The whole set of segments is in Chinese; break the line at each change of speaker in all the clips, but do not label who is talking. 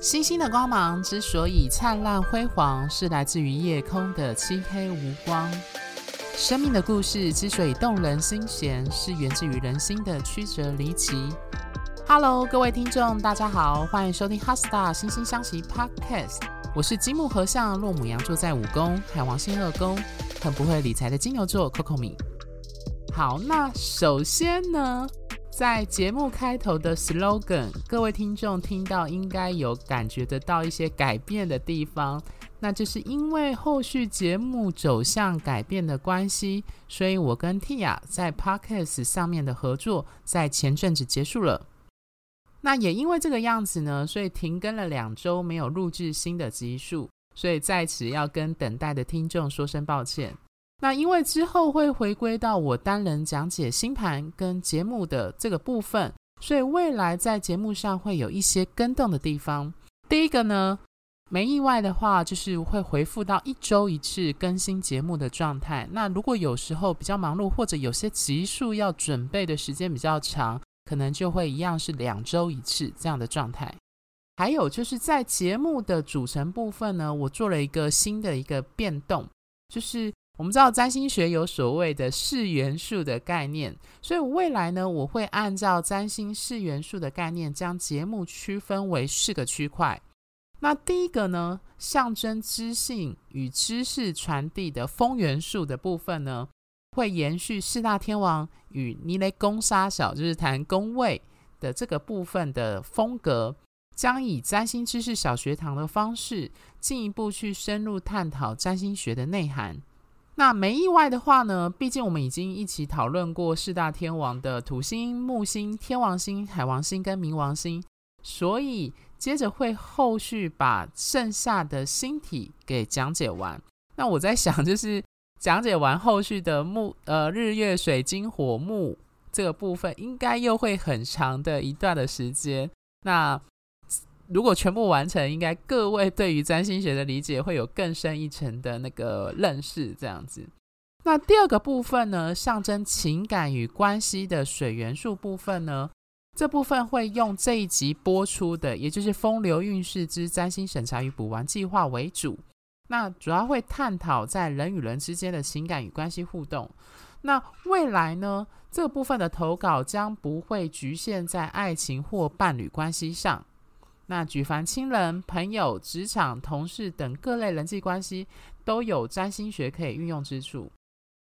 星星的光芒之所以灿烂辉煌，是来自于夜空的漆黑无光。生命的故事之所以动人心弦，是源自于人心的曲折离奇。Hello，各位听众，大家好，欢迎收听《HeartStar 心星相惜 Podcast》。我是金木合相，落母羊座在五宫，海王星二宫，很不会理财的金牛座 Coco 米。好，那首先呢，在节目开头的 slogan，各位听众听到应该有感觉得到一些改变的地方，那就是因为后续节目走向改变的关系，所以我跟 Tia 在 Podcast 上面的合作在前阵子结束了。那也因为这个样子呢，所以停更了两周，没有录制新的集数，所以在此要跟等待的听众说声抱歉。那因为之后会回归到我单人讲解星盘跟节目的这个部分，所以未来在节目上会有一些更动的地方。第一个呢，没意外的话，就是会回复到一周一次更新节目的状态。那如果有时候比较忙碌，或者有些集数要准备的时间比较长，可能就会一样是两周一次这样的状态。还有就是在节目的组成部分呢，我做了一个新的一个变动，就是。我们知道占星学有所谓的四元素的概念，所以未来呢，我会按照占星四元素的概念，将节目区分为四个区块。那第一个呢，象征知性与知识传递的风元素的部分呢，会延续四大天王与尼雷宫杀小，就是谈宫位的这个部分的风格，将以占星知识小学堂的方式，进一步去深入探讨占星学的内涵。那没意外的话呢，毕竟我们已经一起讨论过四大天王的土星、木星、天王星、海王星跟冥王星，所以接着会后续把剩下的星体给讲解完。那我在想，就是讲解完后续的木呃日月水金火木这个部分，应该又会很长的一段的时间。那如果全部完成，应该各位对于占星学的理解会有更深一层的那个认识，这样子。那第二个部分呢，象征情感与关系的水元素部分呢，这部分会用这一集播出的，也就是风流运势之占星审查与补完计划为主。那主要会探讨在人与人之间的情感与关系互动。那未来呢，这部分的投稿将不会局限在爱情或伴侣关系上。那举凡亲人、朋友、职场、同事等各类人际关系，都有占星学可以运用之处。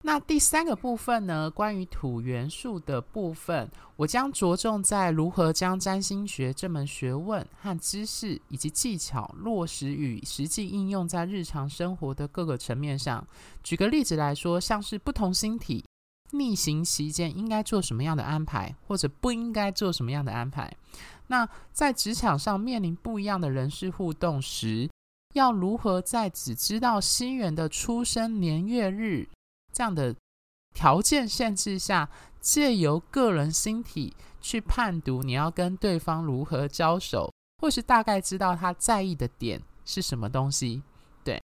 那第三个部分呢，关于土元素的部分，我将着重在如何将占星学这门学问和知识以及技巧落实与实际应用在日常生活的各个层面上。举个例子来说，像是不同星体逆行期间应该做什么样的安排，或者不应该做什么样的安排。那在职场上面临不一样的人事互动时，要如何在只知道新人的出生年月日这样的条件限制下，借由个人星体去判读你要跟对方如何交手，或是大概知道他在意的点是什么东西？对。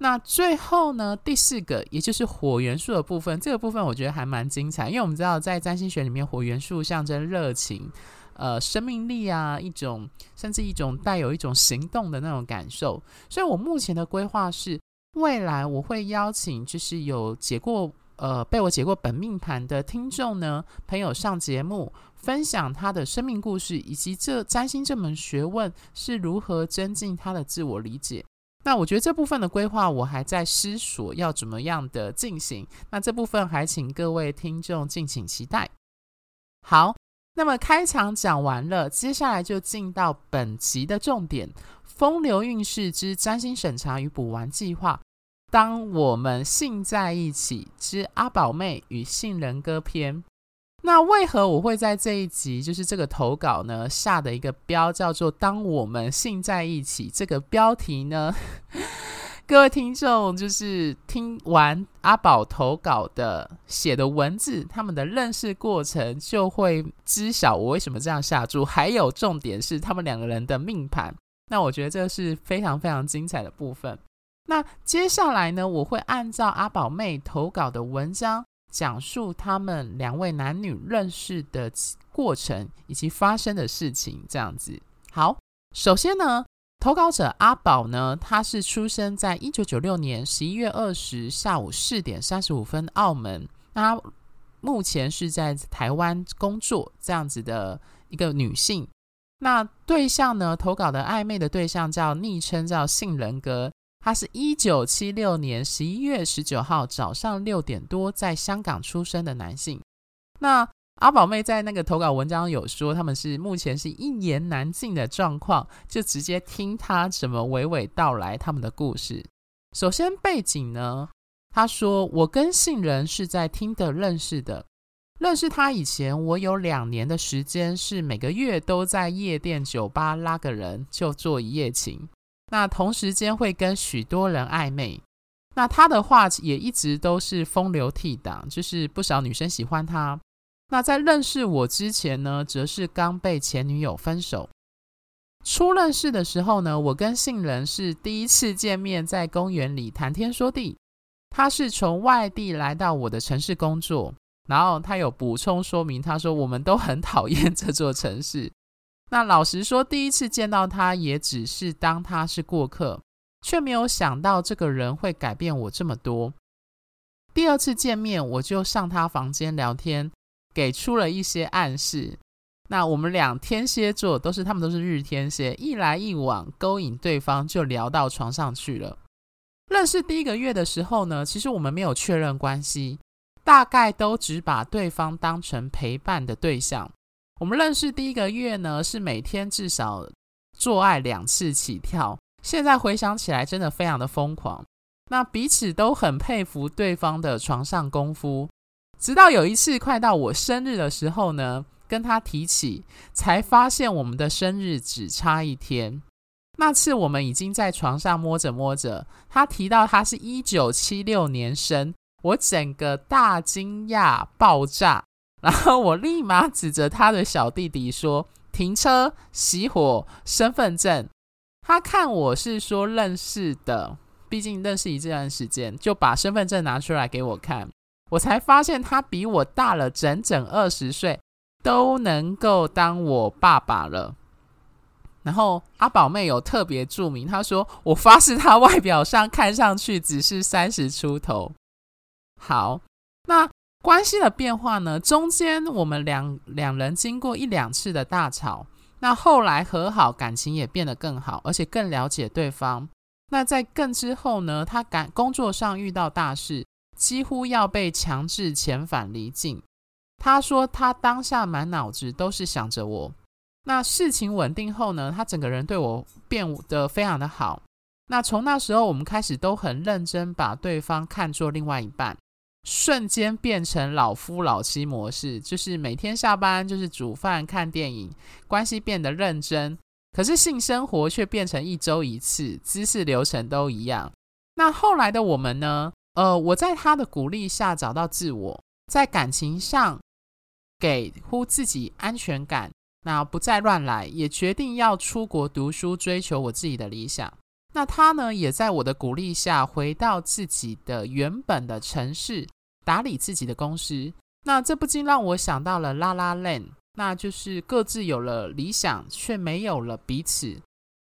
那最后呢，第四个也就是火元素的部分，这个部分我觉得还蛮精彩，因为我们知道在占星学里面，火元素象征热情。呃，生命力啊，一种甚至一种带有一种行动的那种感受，所以我目前的规划是，未来我会邀请就是有解过呃被我解过本命盘的听众呢朋友上节目，分享他的生命故事，以及这占星这门学问是如何增进他的自我理解。那我觉得这部分的规划我还在思索要怎么样的进行，那这部分还请各位听众敬请期待。好。那么开场讲完了，接下来就进到本集的重点——风流运势之占星审查与补完计划。当我们性在一起之阿宝妹与性人歌篇。那为何我会在这一集，就是这个投稿呢，下的一个标叫做“当我们性在一起”这个标题呢？各位听众，就是听完阿宝投稿的写的文字，他们的认识过程就会知晓我为什么这样下注。还有重点是他们两个人的命盘，那我觉得这是非常非常精彩的部分。那接下来呢，我会按照阿宝妹投稿的文章，讲述他们两位男女认识的过程以及发生的事情。这样子，好，首先呢。投稿者阿宝呢，他是出生在一九九六年十一月二十下午四点三十五分，澳门。那他目前是在台湾工作，这样子的一个女性。那对象呢，投稿的暧昧的对象叫昵称叫杏仁哥，他是一九七六年十一月十九号早上六点多在香港出生的男性。那阿宝妹在那个投稿文章有说，他们是目前是一言难尽的状况，就直接听他怎么娓娓道来他们的故事。首先背景呢，他说我跟杏仁是在听的认识的，认识他以前，我有两年的时间是每个月都在夜店酒吧拉个人就做一夜情，那同时间会跟许多人暧昧，那他的话也一直都是风流倜傥，就是不少女生喜欢他。那在认识我之前呢，则是刚被前女友分手。初认识的时候呢，我跟杏仁是第一次见面，在公园里谈天说地。他是从外地来到我的城市工作，然后他有补充说明，他说我们都很讨厌这座城市。那老实说，第一次见到他也只是当他是过客，却没有想到这个人会改变我这么多。第二次见面，我就上他房间聊天。给出了一些暗示。那我们俩天蝎座都是，他们都是日天蝎，一来一往勾引对方，就聊到床上去了。认识第一个月的时候呢，其实我们没有确认关系，大概都只把对方当成陪伴的对象。我们认识第一个月呢，是每天至少做爱两次起跳。现在回想起来，真的非常的疯狂。那彼此都很佩服对方的床上功夫。直到有一次快到我生日的时候呢，跟他提起，才发现我们的生日只差一天。那次我们已经在床上摸着摸着，他提到他是一九七六年生，我整个大惊讶爆炸，然后我立马指着他的小弟弟说：“停车，熄火，身份证。”他看我是说认识的，毕竟认识一段时间，就把身份证拿出来给我看。我才发现他比我大了整整二十岁，都能够当我爸爸了。然后阿宝妹有特别注明，她说：“我发誓，他外表上看上去只是三十出头。”好，那关系的变化呢？中间我们两两人经过一两次的大吵，那后来和好，感情也变得更好，而且更了解对方。那在更之后呢？他感工作上遇到大事。几乎要被强制遣返离境。他说他当下满脑子都是想着我。那事情稳定后呢，他整个人对我变得非常的好。那从那时候我们开始都很认真把对方看作另外一半，瞬间变成老夫老妻模式，就是每天下班就是煮饭看电影，关系变得认真。可是性生活却变成一周一次，姿势流程都一样。那后来的我们呢？呃，我在他的鼓励下找到自我，在感情上给乎自己安全感，那不再乱来，也决定要出国读书，追求我自己的理想。那他呢，也在我的鼓励下回到自己的原本的城市，打理自己的公司。那这不禁让我想到了拉拉链那就是各自有了理想，却没有了彼此，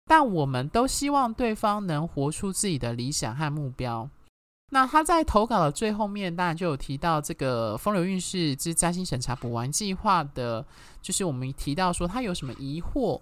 但我们都希望对方能活出自己的理想和目标。那他在投稿的最后面，当然就有提到这个风流韵事之占星审查补完计划的，就是我们提到说他有什么疑惑，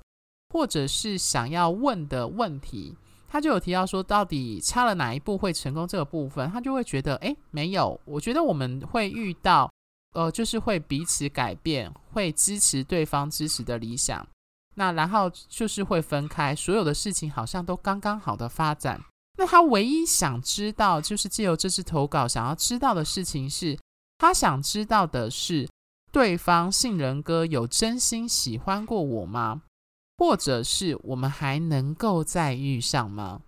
或者是想要问的问题，他就有提到说到底差了哪一步会成功这个部分，他就会觉得诶，没有，我觉得我们会遇到，呃，就是会彼此改变，会支持对方支持的理想，那然后就是会分开，所有的事情好像都刚刚好的发展。那他唯一想知道，就是借由这次投稿想要知道的事情是，他想知道的是，对方杏仁哥有真心喜欢过我吗？或者是我们还能够再遇上吗？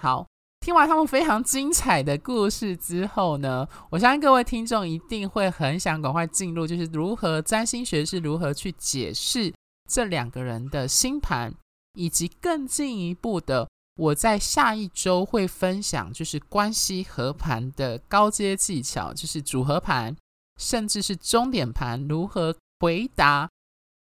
好，听完他们非常精彩的故事之后呢，我相信各位听众一定会很想赶快进入，就是如何占星学是如何去解释这两个人的星盘，以及更进一步的。我在下一周会分享，就是关系合盘的高阶技巧，就是组合盘，甚至是终点盘，如何回答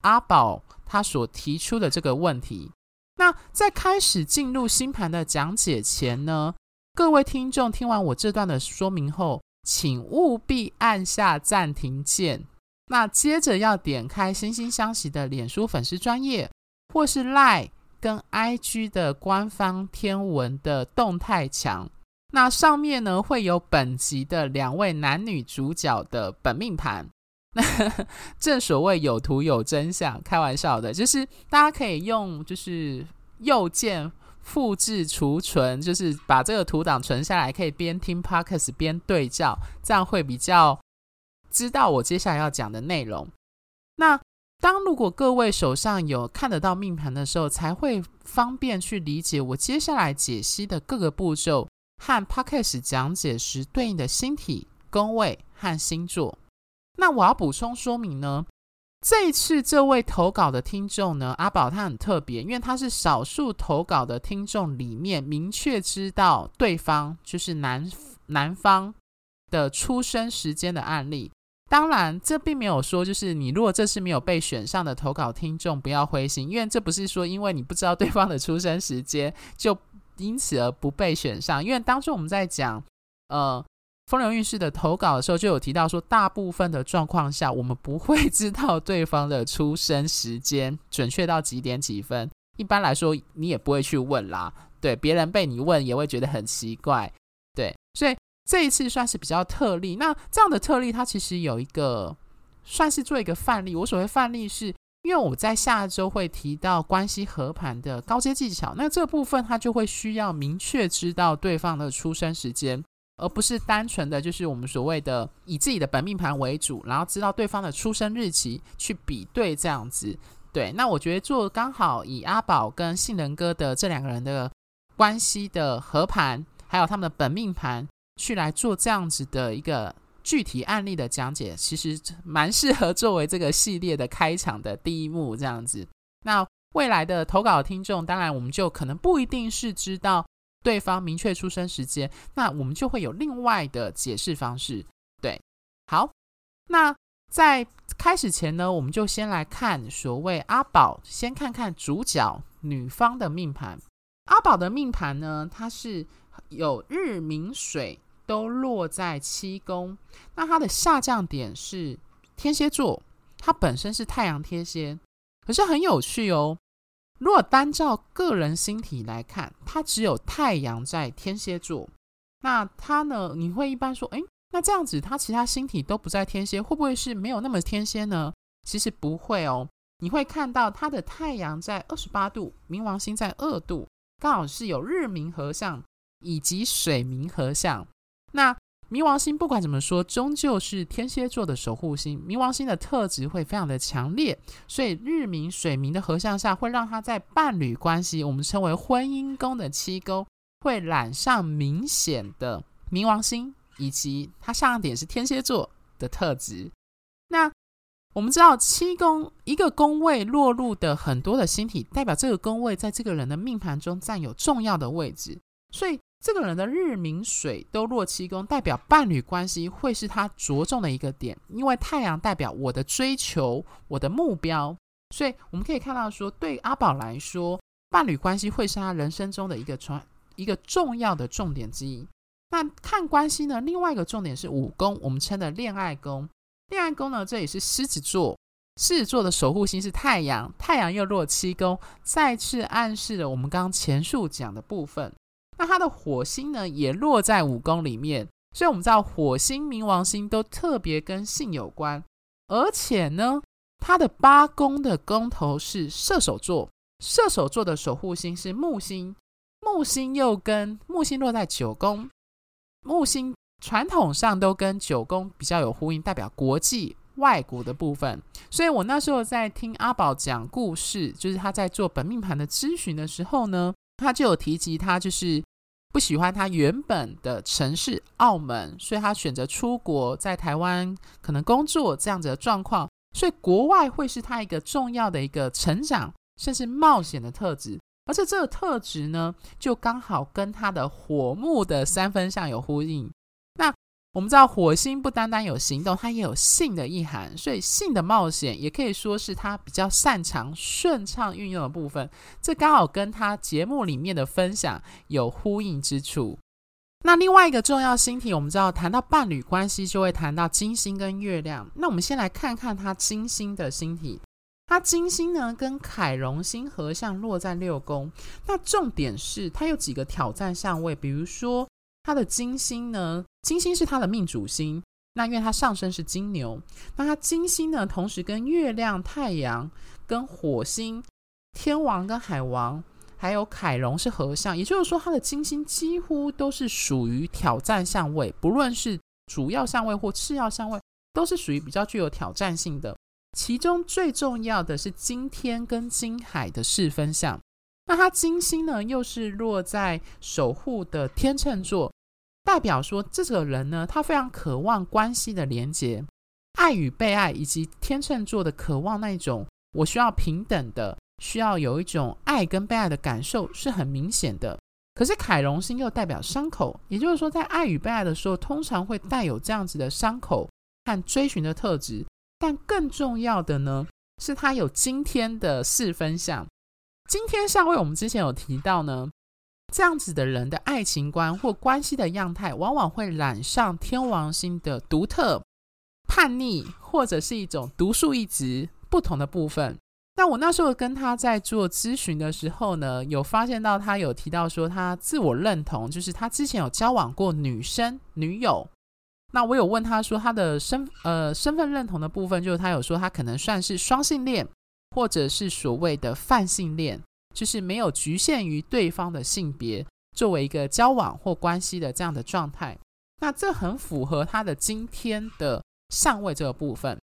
阿宝他所提出的这个问题。那在开始进入星盘的讲解前呢，各位听众听完我这段的说明后，请务必按下暂停键。那接着要点开惺惺相惜的脸书粉丝专页，或是 Line 跟 IG 的官方天文的动态墙。那上面呢，会有本集的两位男女主角的本命盘。那 正所谓有图有真相，开玩笑的，就是大家可以用就是右键复制储存，就是把这个图档存下来，可以边听 Podcast 边对照，这样会比较知道我接下来要讲的内容。那当如果各位手上有看得到命盘的时候，才会方便去理解我接下来解析的各个步骤和 Podcast 讲解时对应的星体、宫位和星座。那我要补充说明呢，这一次这位投稿的听众呢，阿宝他很特别，因为他是少数投稿的听众里面明确知道对方就是男男方的出生时间的案例。当然，这并没有说就是你如果这次没有被选上的投稿听众不要灰心，因为这不是说因为你不知道对方的出生时间就因此而不被选上，因为当初我们在讲呃。风流运势的投稿的时候，就有提到说，大部分的状况下，我们不会 知道对方的出生时间准确到几点几分。一般来说，你也不会去问啦。对，别人被你问也会觉得很奇怪。对，所以这一次算是比较特例。那这样的特例，它其实有一个算是做一个范例。我所谓范例是，因为我在下周会提到关系合盘的高阶技巧，那这部分它就会需要明确知道对方的出生时间。而不是单纯的就是我们所谓的以自己的本命盘为主，然后知道对方的出生日期去比对这样子。对，那我觉得做刚好以阿宝跟杏仁哥的这两个人的关系的合盘，还有他们的本命盘去来做这样子的一个具体案例的讲解，其实蛮适合作为这个系列的开场的第一幕这样子。那未来的投稿听众，当然我们就可能不一定是知道。对方明确出生时间，那我们就会有另外的解释方式。对，好，那在开始前呢，我们就先来看所谓阿宝，先看看主角女方的命盘。阿宝的命盘呢，它是有日、冥、水都落在七宫，那它的下降点是天蝎座，它本身是太阳天蝎，可是很有趣哦。如果单照个人星体来看，它只有太阳在天蝎座，那它呢？你会一般说，诶，那这样子，它其他星体都不在天蝎，会不会是没有那么天蝎呢？其实不会哦。你会看到它的太阳在二十八度，冥王星在二度，刚好是有日冥合相以及水冥合相。那冥王星不管怎么说，终究是天蝎座的守护星。冥王星的特质会非常的强烈，所以日冥、水冥的合相下，会让他在伴侣关系，我们称为婚姻宫的七宫，会染上明显的冥王星，以及它下降点是天蝎座的特质。那我们知道，七宫一个宫位落入的很多的星体，代表这个宫位在这个人的命盘中占有重要的位置，所以。这个人的日冥水都落七宫，代表伴侣关系会是他着重的一个点，因为太阳代表我的追求、我的目标，所以我们可以看到说，对阿宝来说，伴侣关系会是他人生中的一个重一个重要的重点之一。那看关系呢，另外一个重点是五宫，我们称的恋爱宫。恋爱宫呢，这里是狮子座，狮子座的守护星是太阳，太阳又落七宫，再次暗示了我们刚刚前述讲的部分。那它的火星呢，也落在五宫里面，所以我们知道火星、冥王星都特别跟性有关，而且呢，它的八宫的宫头是射手座，射手座的守护星是木星，木星又跟木星落在九宫，木星传统上都跟九宫比较有呼应，代表国际外国的部分，所以我那时候在听阿宝讲故事，就是他在做本命盘的咨询的时候呢。他就有提及，他就是不喜欢他原本的城市澳门，所以他选择出国，在台湾可能工作这样子的状况，所以国外会是他一个重要的一个成长，甚至冒险的特质。而且这个特质呢，就刚好跟他的火木的三分相有呼应。我们知道火星不单单有行动，它也有性的意涵，所以性的冒险也可以说是他比较擅长顺畅运用的部分。这刚好跟他节目里面的分享有呼应之处。那另外一个重要星体，我们知道谈到伴侣关系，就会谈到金星跟月亮。那我们先来看看它金星的星体，它金星呢跟凯龙星合相落在六宫。那重点是它有几个挑战相位，比如说。他的金星呢？金星是他的命主星。那因为他上升是金牛，那他金星呢，同时跟月亮、太阳、跟火星、天王跟海王，还有凯龙是合相。也就是说，他的金星几乎都是属于挑战相位，不论是主要相位或次要相位，都是属于比较具有挑战性的。其中最重要的是金天跟金海的四分相。那他金星呢，又是落在守护的天秤座，代表说这个人呢，他非常渴望关系的连接，爱与被爱，以及天秤座的渴望那一种，我需要平等的，需要有一种爱跟被爱的感受是很明显的。可是凯龙星又代表伤口，也就是说，在爱与被爱的时候，通常会带有这样子的伤口和追寻的特质。但更重要的呢，是他有今天的四分相。今天相位，我们之前有提到呢，这样子的人的爱情观或关系的样态，往往会染上天王星的独特、叛逆，或者是一种独树一帜不同的部分。那我那时候跟他在做咨询的时候呢，有发现到他有提到说，他自我认同就是他之前有交往过女生女友。那我有问他说，他的身呃身份认同的部分，就是他有说他可能算是双性恋。或者是所谓的泛性恋，就是没有局限于对方的性别作为一个交往或关系的这样的状态。那这很符合他的今天的相位这个部分。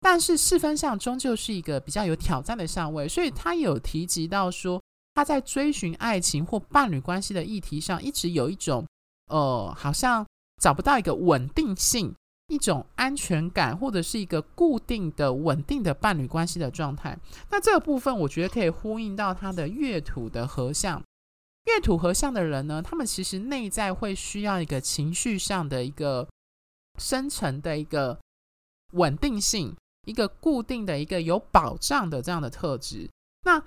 但是四分相终究是一个比较有挑战的相位，所以他有提及到说，他在追寻爱情或伴侣关系的议题上，一直有一种呃，好像找不到一个稳定性。一种安全感，或者是一个固定的、稳定的伴侣关系的状态。那这个部分，我觉得可以呼应到他的月土的合相。月土合相的人呢，他们其实内在会需要一个情绪上的一个深层的一个稳定性，一个固定的一个有保障的这样的特质。那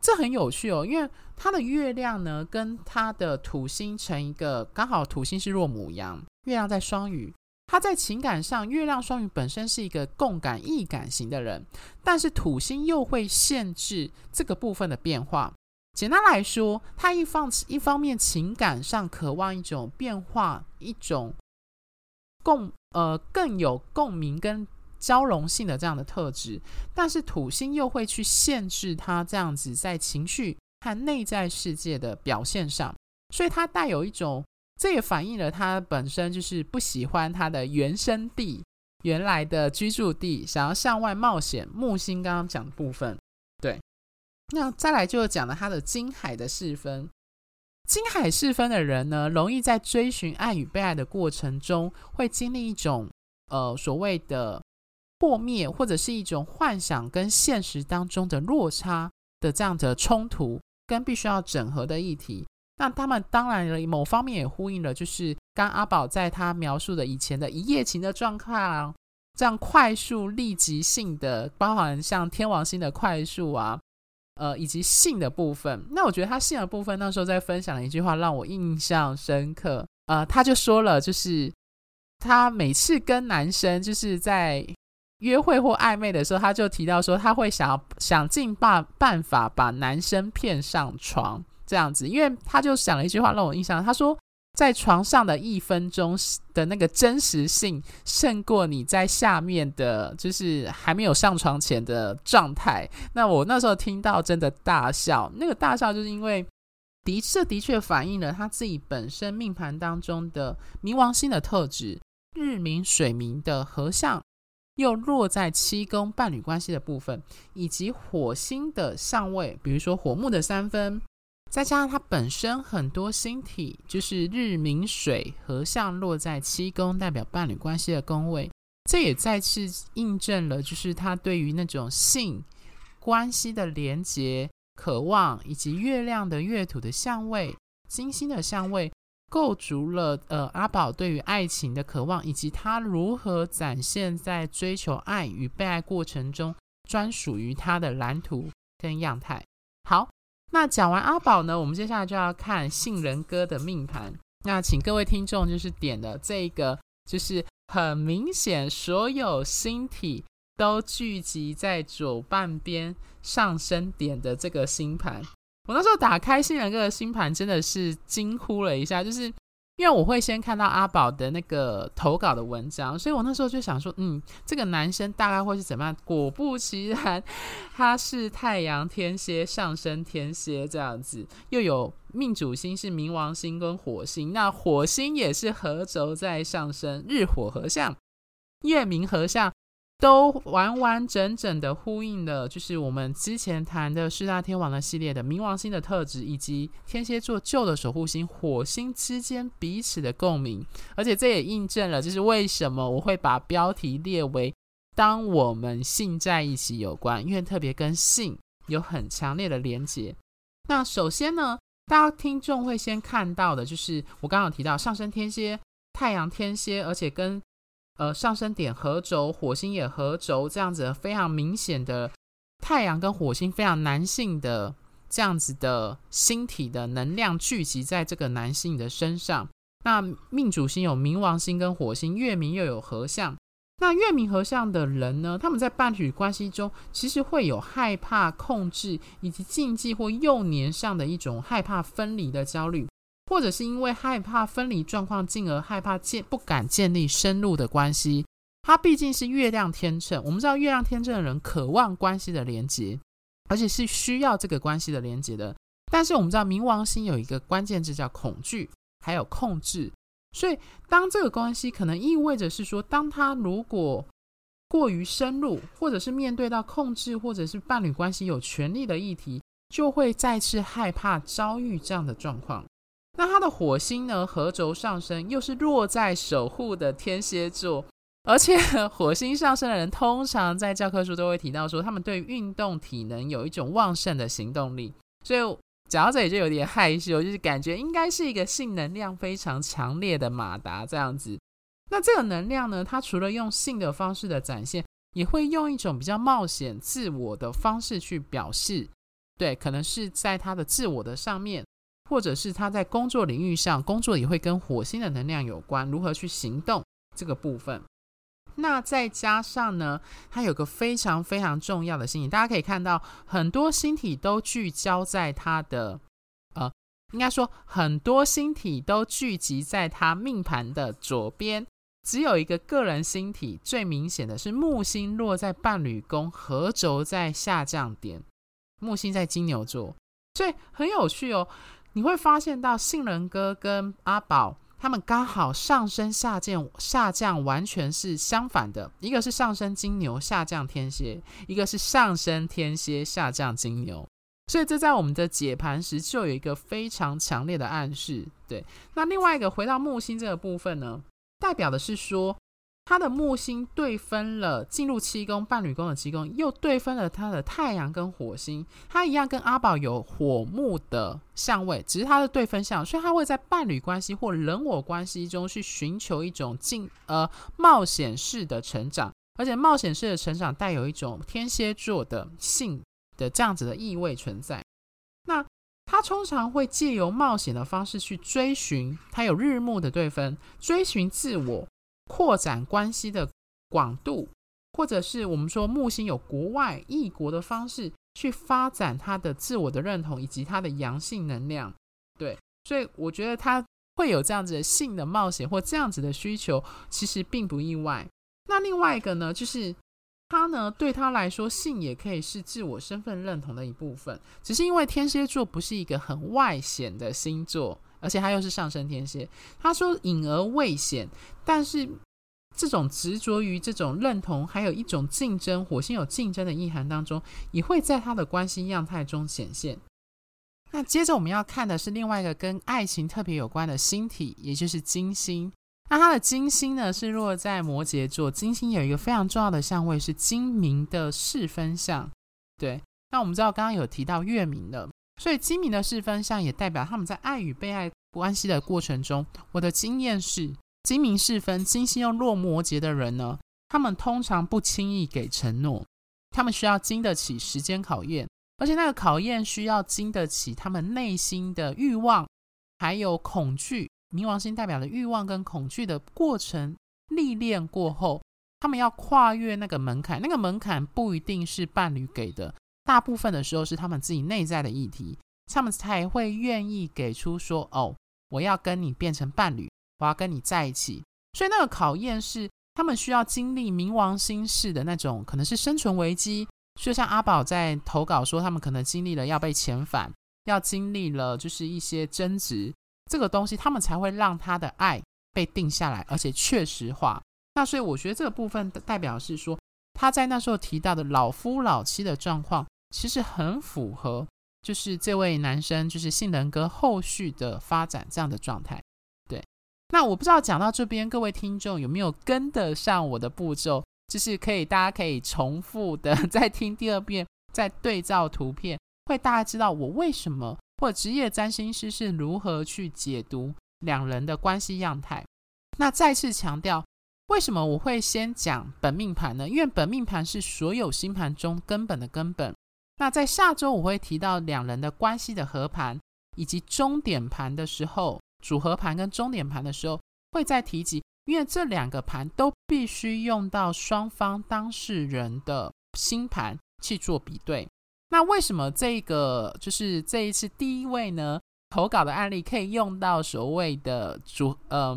这很有趣哦，因为他的月亮呢，跟他的土星成一个，刚好土星是弱母羊，月亮在双鱼。他在情感上，月亮双鱼本身是一个共感、易感型的人，但是土星又会限制这个部分的变化。简单来说，他一方一方面情感上渴望一种变化，一种共呃更有共鸣跟交融性的这样的特质，但是土星又会去限制他这样子在情绪和内在世界的表现上，所以他带有一种。这也反映了他本身就是不喜欢他的原生地、原来的居住地，想要向外冒险。木星刚刚讲的部分，对。那再来就讲了他的金海的四分。金海四分的人呢，容易在追寻爱与被爱的过程中，会经历一种呃所谓的破灭，或者是一种幻想跟现实当中的落差的这样的冲突，跟必须要整合的议题。那他们当然了，某方面也呼应了，就是刚阿宝在他描述的以前的一夜情的状况，这样快速立即性的，包含像天王星的快速啊，呃，以及性的部分。那我觉得他性的部分那时候在分享了一句话，让我印象深刻。呃，他就说了，就是他每次跟男生就是在约会或暧昧的时候，他就提到说他会想要想尽办办法把男生骗上床。这样子，因为他就讲了一句话让我印象，他说在床上的一分钟的那个真实性胜过你在下面的，就是还没有上床前的状态。那我那时候听到真的大笑，那个大笑就是因为的这的确反映了他自己本身命盘当中的冥王星的特质，日冥水冥的合相，又落在七宫伴侣关系的部分，以及火星的相位，比如说火木的三分。再加上它本身很多星体，就是日明水合相落在七宫，代表伴侣关系的宫位，这也再次印证了，就是他对于那种性关系的连结、渴望，以及月亮的月土的相位、金星的相位，构筑了呃阿宝对于爱情的渴望，以及他如何展现在追求爱与被爱过程中专属于他的蓝图跟样态。好，那讲完阿宝呢，我们接下来就要看杏仁哥的命盘。那请各位听众就是点的这个，就是很明显，所有星体都聚集在左半边上升点的这个星盘。我那时候打开杏仁哥的星盘，真的是惊呼了一下，就是因为我会先看到阿宝的那个投稿的文章，所以我那时候就想说，嗯，这个男生大概会是怎么样？果不其然，他是太阳天蝎上升天蝎这样子，又有命主星是冥王星跟火星，那火星也是合轴在上升，日火合相，月冥合相。都完完整整的呼应了，就是我们之前谈的四大天王的系列的冥王星的特质，以及天蝎座旧的守护星火星之间彼此的共鸣，而且这也印证了，就是为什么我会把标题列为“当我们性在一起”有关，因为特别跟性有很强烈的连结。那首先呢，大家听众会先看到的就是我刚刚有提到上升天蝎、太阳天蝎，而且跟呃，上升点合轴，火星也合轴，这样子非常明显的太阳跟火星非常男性的这样子的星体的能量聚集在这个男性的身上。那命主星有冥王星跟火星，月明又有合相。那月明合相的人呢，他们在伴侣关系中其实会有害怕、控制以及禁忌或幼年上的一种害怕分离的焦虑。或者是因为害怕分离状况，进而害怕建不敢建立深入的关系。他毕竟是月亮天秤，我们知道月亮天秤的人渴望关系的连接，而且是需要这个关系的连接的。但是我们知道冥王星有一个关键字叫恐惧，还有控制。所以当这个关系可能意味着是说，当他如果过于深入，或者是面对到控制，或者是伴侣关系有权力的议题，就会再次害怕遭遇这样的状况。那他的火星呢？合轴上升，又是落在守护的天蝎座，而且 火星上升的人，通常在教科书都会提到说，他们对运动体能有一种旺盛的行动力。所以讲到这里就有点害羞，就是感觉应该是一个性能量非常强烈的马达这样子。那这个能量呢，它除了用性的方式的展现，也会用一种比较冒险、自我的方式去表示。对，可能是在他的自我的上面。或者是他在工作领域上工作也会跟火星的能量有关，如何去行动这个部分。那再加上呢，它有个非常非常重要的星体，大家可以看到很多星体都聚焦在它的，呃，应该说很多星体都聚集在它命盘的左边，只有一个个人星体最明显的是木星落在伴侣宫，合轴在下降点，木星在金牛座，所以很有趣哦。你会发现到杏仁哥跟阿宝他们刚好上升下降下降完全是相反的，一个是上升金牛下降天蝎，一个是上升天蝎下降金牛，所以这在我们的解盘时就有一个非常强烈的暗示。对，那另外一个回到木星这个部分呢，代表的是说。他的木星对分了进入七宫伴侣宫的七宫，又对分了他的太阳跟火星。他一样跟阿宝有火木的相位，只是他的对分相，所以他会在伴侣关系或人我关系中去寻求一种进呃冒险式的成长，而且冒险式的成长带有一种天蝎座的性的这样子的意味存在。那他通常会借由冒险的方式去追寻，他有日木的对分，追寻自我。扩展关系的广度，或者是我们说木星有国外异国的方式去发展他的自我的认同以及他的阳性能量，对，所以我觉得他会有这样子的性的冒险或这样子的需求，其实并不意外。那另外一个呢，就是他呢对他来说，性也可以是自我身份认同的一部分，只是因为天蝎座不是一个很外显的星座。而且他又是上升天蝎，他说隐而未显，但是这种执着于这种认同，还有一种竞争，火星有竞争的意涵当中，也会在他的关系样态中显现。那接着我们要看的是另外一个跟爱情特别有关的星体，也就是金星。那他的金星呢是落在摩羯座，金星有一个非常重要的相位是金明的四分相。对，那我们知道刚刚有提到月明的。所以精明的四分相也代表他们在爱与被爱关系的过程中，我的经验是，精明四分、金星又落摩羯的人呢，他们通常不轻易给承诺，他们需要经得起时间考验，而且那个考验需要经得起他们内心的欲望，还有恐惧。冥王星代表的欲望跟恐惧的过程历练过后，他们要跨越那个门槛，那个门槛不一定是伴侣给的，大部分的时候是他们自己内在的议题，他们才会愿意给出说：“哦，我要跟你变成伴侣。”我要跟你在一起，所以那个考验是他们需要经历冥王星式的那种，可能是生存危机。就像阿宝在投稿说，他们可能经历了要被遣返，要经历了就是一些争执，这个东西他们才会让他的爱被定下来，而且确实化。那所以我觉得这个部分代表是说，他在那时候提到的老夫老妻的状况，其实很符合，就是这位男生就是性能哥后续的发展这样的状态。对那我不知道讲到这边，各位听众有没有跟得上我的步骤？就是可以，大家可以重复的 再听第二遍，再对照图片，会大家知道我为什么或职业占星师是如何去解读两人的关系样态。那再次强调，为什么我会先讲本命盘呢？因为本命盘是所有星盘中根本的根本。那在下周我会提到两人的关系的合盘以及终点盘的时候。组合盘跟终点盘的时候，会再提及，因为这两个盘都必须用到双方当事人的星盘去做比对。那为什么这个就是这一次第一位呢？投稿的案例可以用到所谓的组呃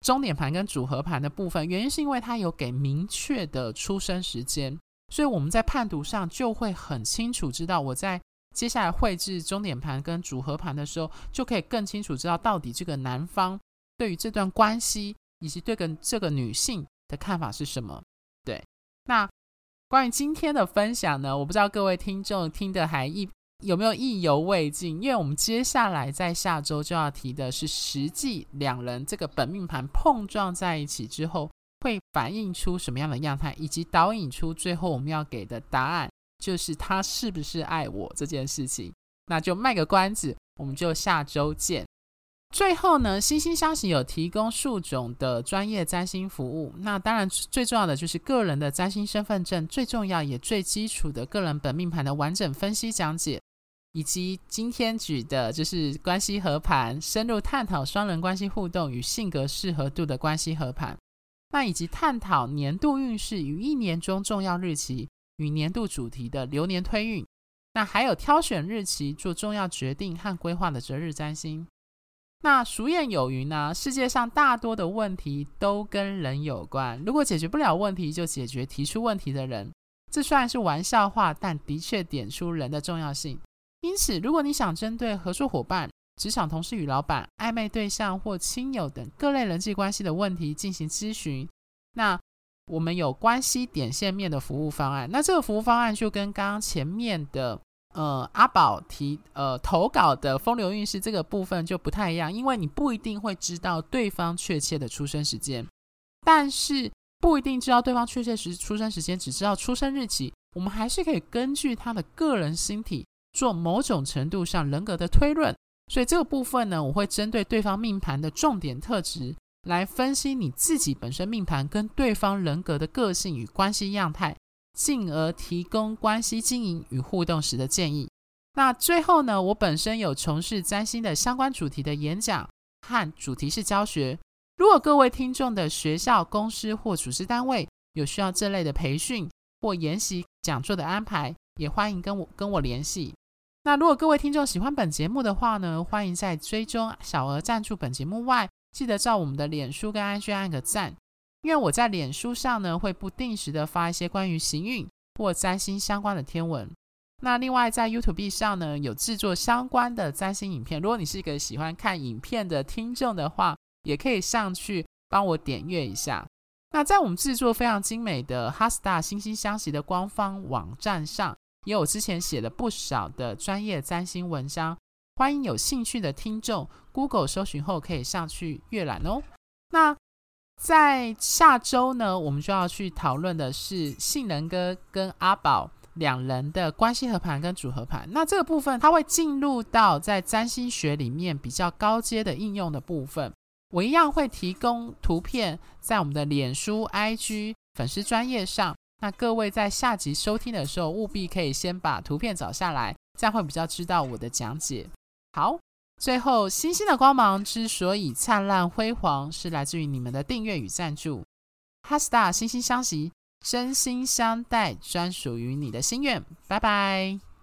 终点盘跟组合盘的部分，原因是因为它有给明确的出生时间，所以我们在判读上就会很清楚知道我在。接下来绘制终点盘跟组合盘的时候，就可以更清楚知道到底这个男方对于这段关系以及对跟这个女性的看法是什么。对，那关于今天的分享呢，我不知道各位听众听得还意有没有意犹未尽，因为我们接下来在下周就要提的是实际两人这个本命盘碰撞在一起之后，会反映出什么样的样态，以及导引出最后我们要给的答案。就是他是不是爱我这件事情，那就卖个关子，我们就下周见。最后呢，星星相惜有提供数种的专业占星服务，那当然最重要的就是个人的占星身份证，最重要也最基础的个人本命盘的完整分析讲解，以及今天举的就是关系合盘，深入探讨双人关系互动与性格适合度的关系合盘，那以及探讨年度运势与一年中重要日期。与年度主题的流年推运，那还有挑选日期做重要决定和规划的择日占星。那俗谚有云呢、世界上大多的问题都跟人有关，如果解决不了问题，就解决提出问题的人。这虽然是玩笑话，但的确点出人的重要性。因此，如果你想针对合作伙伴、职场同事与老板、暧昧对象或亲友等各类人际关系的问题进行咨询，那。我们有关系点线面的服务方案，那这个服务方案就跟刚刚前面的呃阿宝提呃投稿的风流运势这个部分就不太一样，因为你不一定会知道对方确切的出生时间，但是不一定知道对方确切时出生时间，只知道出生日期，我们还是可以根据他的个人星体做某种程度上人格的推论，所以这个部分呢，我会针对对方命盘的重点特质。来分析你自己本身命盘跟对方人格的个性与关系样态，进而提供关系经营与互动时的建议。那最后呢，我本身有从事占星的相关主题的演讲和主题式教学。如果各位听众的学校、公司或组织单位有需要这类的培训或研习讲座的安排，也欢迎跟我跟我联系。那如果各位听众喜欢本节目的话呢，欢迎在追踪小额赞助本节目外。记得照我们的脸书跟 IG 按个赞，因为我在脸书上呢会不定时的发一些关于行运或占星相关的天文。那另外在 YouTube 上呢有制作相关的占星影片，如果你是一个喜欢看影片的听众的话，也可以上去帮我点阅一下。那在我们制作非常精美的 HeartStar 心星相惜的官方网站上，也有之前写了不少的专业占星文章。欢迎有兴趣的听众，Google 搜寻后可以上去阅览哦。那在下周呢，我们就要去讨论的是杏仁哥跟阿宝两人的关系合盘跟组合盘。那这个部分它会进入到在占星学里面比较高阶的应用的部分。我一样会提供图片在我们的脸书、IG 粉丝专业上。那各位在下集收听的时候，务必可以先把图片找下来，这样会比较知道我的讲解。好，最后星星的光芒之所以灿烂辉煌，是来自于你们的订阅与赞助。哈斯塔心星相惜，真心相待，专属于你的心愿。拜拜。